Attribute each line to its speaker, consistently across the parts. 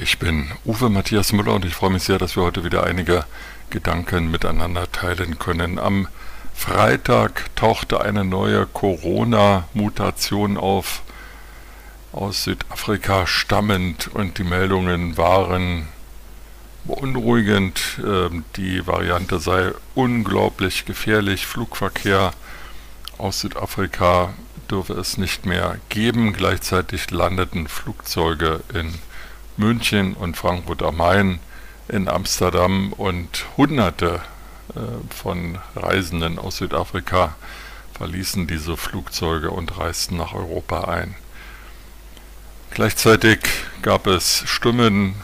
Speaker 1: ich bin Uwe Matthias Müller und ich freue mich sehr, dass wir heute wieder einige Gedanken miteinander teilen können. Am Freitag tauchte eine neue Corona-Mutation auf, aus Südafrika stammend und die Meldungen waren beunruhigend. Ähm, die Variante sei unglaublich gefährlich. Flugverkehr aus Südafrika dürfe es nicht mehr geben. Gleichzeitig landeten Flugzeuge in München und Frankfurt am Main, in Amsterdam und Hunderte äh, von Reisenden aus Südafrika verließen diese Flugzeuge und reisten nach Europa ein. Gleichzeitig gab es Stimmen,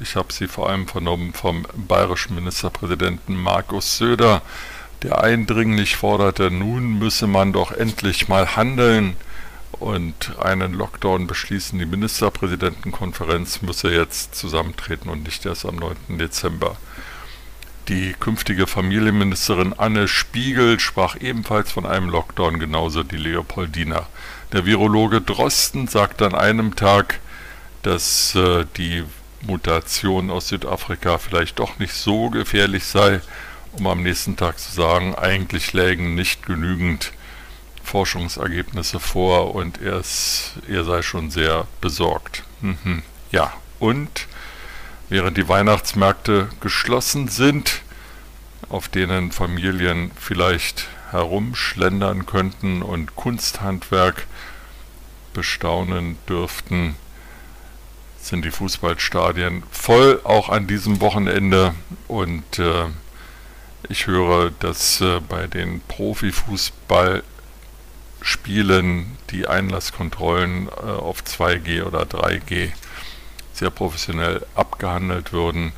Speaker 1: ich habe sie vor allem vernommen vom bayerischen Ministerpräsidenten Markus Söder, der eindringlich forderte, nun müsse man doch endlich mal handeln, und einen Lockdown beschließen. Die Ministerpräsidentenkonferenz müsse jetzt zusammentreten und nicht erst am 9. Dezember. Die künftige Familienministerin Anne Spiegel sprach ebenfalls von einem Lockdown, genauso die Leopoldina. Der Virologe Drosten sagte an einem Tag, dass äh, die Mutation aus Südafrika vielleicht doch nicht so gefährlich sei, um am nächsten Tag zu sagen, eigentlich lägen nicht genügend Forschungsergebnisse vor und er, ist, er sei schon sehr besorgt. Mhm. Ja, und während die Weihnachtsmärkte geschlossen sind, auf denen Familien vielleicht herumschlendern könnten und Kunsthandwerk bestaunen dürften, sind die Fußballstadien voll, auch an diesem Wochenende. Und äh, ich höre, dass äh, bei den Profifußball Spielen die Einlasskontrollen äh, auf 2G oder 3G sehr professionell abgehandelt würden.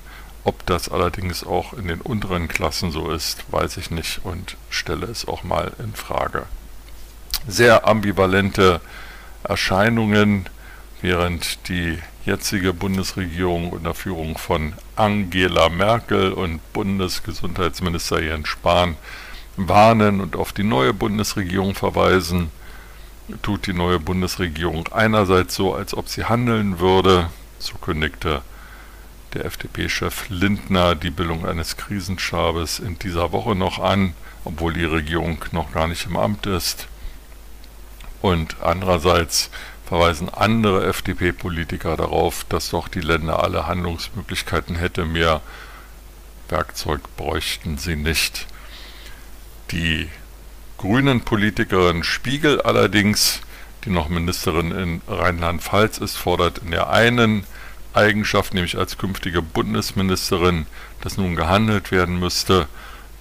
Speaker 1: Ob das allerdings auch in den unteren Klassen so ist, weiß ich nicht und stelle es auch mal in Frage. Sehr ambivalente Erscheinungen, während die jetzige Bundesregierung unter Führung von Angela Merkel und Bundesgesundheitsminister Jens Spahn warnen und auf die neue Bundesregierung verweisen, tut die neue Bundesregierung einerseits so, als ob sie handeln würde, so kündigte der FDP-Chef Lindner die Bildung eines Krisenstabes in dieser Woche noch an, obwohl die Regierung noch gar nicht im Amt ist. Und andererseits verweisen andere FDP-Politiker darauf, dass doch die Länder alle Handlungsmöglichkeiten hätte, mehr Werkzeug bräuchten sie nicht. Die grünen Politikerin Spiegel allerdings, die noch Ministerin in Rheinland-Pfalz ist, fordert in der einen Eigenschaft, nämlich als künftige Bundesministerin, dass nun gehandelt werden müsste,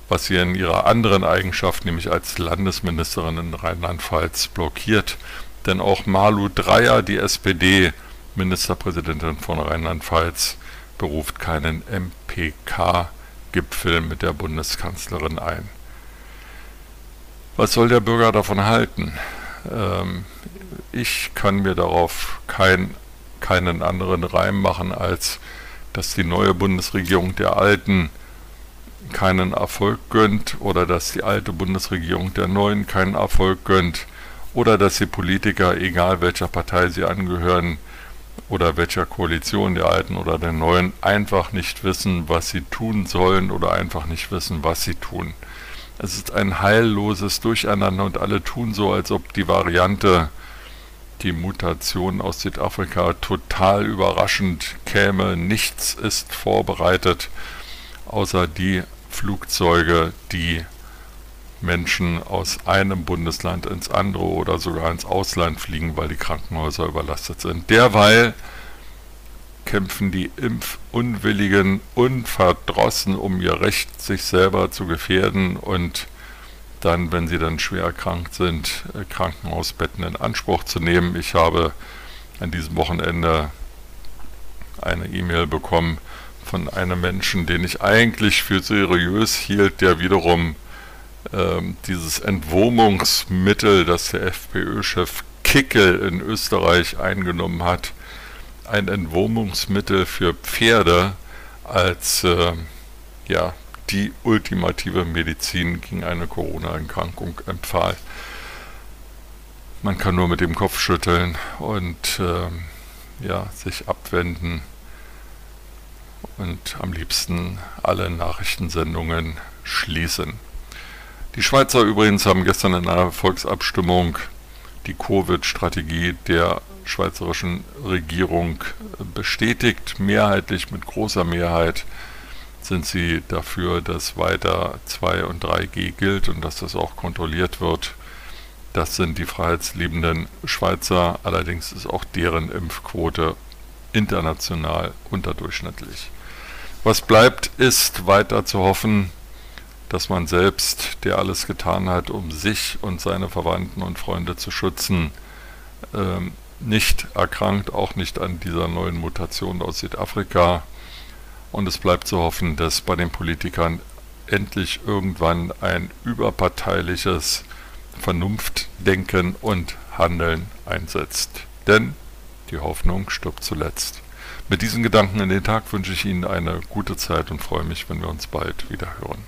Speaker 1: was sie in ihrer anderen Eigenschaft, nämlich als Landesministerin in Rheinland-Pfalz, blockiert. Denn auch Malu Dreyer, die SPD, Ministerpräsidentin von Rheinland-Pfalz, beruft keinen MPK-Gipfel mit der Bundeskanzlerin ein. Was soll der Bürger davon halten? Ähm, ich kann mir darauf kein, keinen anderen Reim machen, als dass die neue Bundesregierung der alten keinen Erfolg gönnt oder dass die alte Bundesregierung der neuen keinen Erfolg gönnt oder dass die Politiker, egal welcher Partei sie angehören oder welcher Koalition der alten oder der neuen, einfach nicht wissen, was sie tun sollen oder einfach nicht wissen, was sie tun. Es ist ein heilloses Durcheinander und alle tun so, als ob die Variante, die Mutation aus Südafrika total überraschend käme. Nichts ist vorbereitet, außer die Flugzeuge, die Menschen aus einem Bundesland ins andere oder sogar ins Ausland fliegen, weil die Krankenhäuser überlastet sind. Derweil kämpfen die Impfunwilligen unverdrossen um ihr Recht, sich selber zu gefährden und dann, wenn sie dann schwer erkrankt sind, äh, Krankenhausbetten in Anspruch zu nehmen. Ich habe an diesem Wochenende eine E-Mail bekommen von einem Menschen, den ich eigentlich für seriös hielt, der wiederum ähm, dieses Entwurmungsmittel, das der FPÖ-Chef Kickel in Österreich eingenommen hat, ein Entwurmungsmittel für Pferde als äh, ja, die ultimative Medizin gegen eine Corona-Erkrankung empfahl. Man kann nur mit dem Kopf schütteln und äh, ja, sich abwenden. und am liebsten alle Nachrichtensendungen schließen. Die Schweizer übrigens haben gestern in einer Volksabstimmung die Covid-Strategie der schweizerischen Regierung bestätigt. Mehrheitlich, mit großer Mehrheit sind sie dafür, dass weiter 2 und 3G gilt und dass das auch kontrolliert wird. Das sind die freiheitsliebenden Schweizer, allerdings ist auch deren Impfquote international unterdurchschnittlich. Was bleibt, ist weiter zu hoffen, dass man selbst, der alles getan hat, um sich und seine Verwandten und Freunde zu schützen, ähm, nicht erkrankt, auch nicht an dieser neuen Mutation aus Südafrika. Und es bleibt zu hoffen, dass bei den Politikern endlich irgendwann ein überparteiliches Vernunftdenken und Handeln einsetzt. Denn die Hoffnung stirbt zuletzt. Mit diesen Gedanken in den Tag wünsche ich Ihnen eine gute Zeit und freue mich, wenn wir uns bald wieder hören.